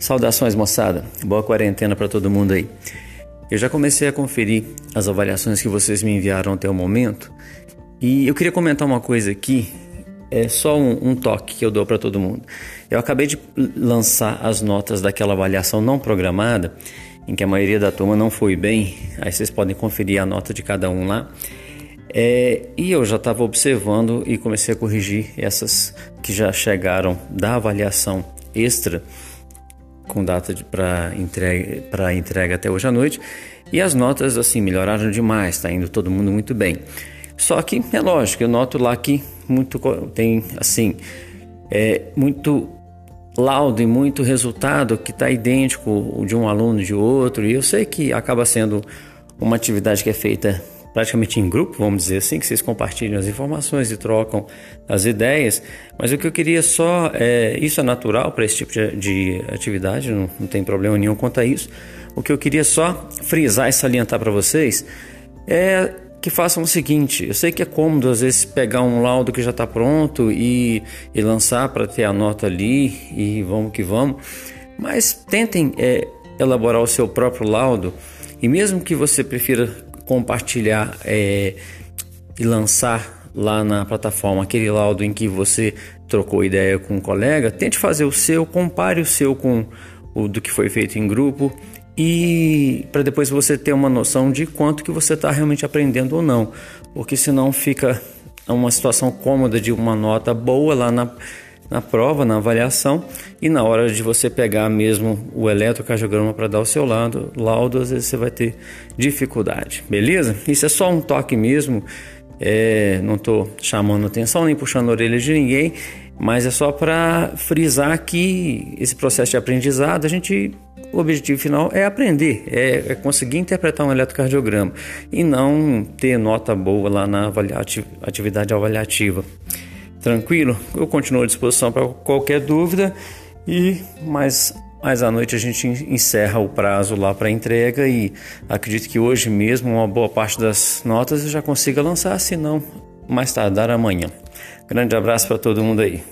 Saudações, moçada. Boa quarentena para todo mundo aí. Eu já comecei a conferir as avaliações que vocês me enviaram até o momento e eu queria comentar uma coisa aqui. É só um, um toque que eu dou para todo mundo. Eu acabei de lançar as notas daquela avaliação não programada, em que a maioria da turma não foi bem. Aí vocês podem conferir a nota de cada um lá. É, e eu já estava observando e comecei a corrigir essas que já chegaram da avaliação extra com data para entrega, para entrega até hoje à noite. E as notas assim melhoraram demais, está indo todo mundo muito bem. Só que é lógico, eu noto lá que muito tem assim é muito laudo e muito resultado que está idêntico de um aluno de outro. E eu sei que acaba sendo uma atividade que é feita praticamente em grupo, vamos dizer assim, que vocês compartilham as informações e trocam as ideias. Mas o que eu queria só, é, isso é natural para esse tipo de, de atividade, não, não, tem problema nenhum quanto a isso. O que eu queria só frisar e salientar para vocês é que façam o seguinte: eu sei que é cômodo às vezes pegar um laudo que já está pronto e, e lançar para ter a nota ali e vamos que vamos, mas tentem é, elaborar o seu próprio laudo. E mesmo que você prefira compartilhar é, e lançar lá na plataforma aquele laudo em que você trocou ideia com um colega, tente fazer o seu, compare o seu com o do que foi feito em grupo e para depois você ter uma noção de quanto que você está realmente aprendendo ou não, porque senão fica uma situação cômoda de uma nota boa lá na na prova, na avaliação, e na hora de você pegar mesmo o eletrocardiograma para dar o seu lado, laudo, às vezes você vai ter dificuldade, beleza? Isso é só um toque mesmo, é, não estou chamando atenção nem puxando a orelha de ninguém, mas é só para frisar que esse processo de aprendizado, a gente, o objetivo final é aprender, é, é conseguir interpretar um eletrocardiograma e não ter nota boa lá na atividade avaliativa. Tranquilo? Eu continuo à disposição para qualquer dúvida e mais mais à noite a gente encerra o prazo lá para entrega e acredito que hoje mesmo uma boa parte das notas eu já consiga lançar, se não mais tardar amanhã. Grande abraço para todo mundo aí.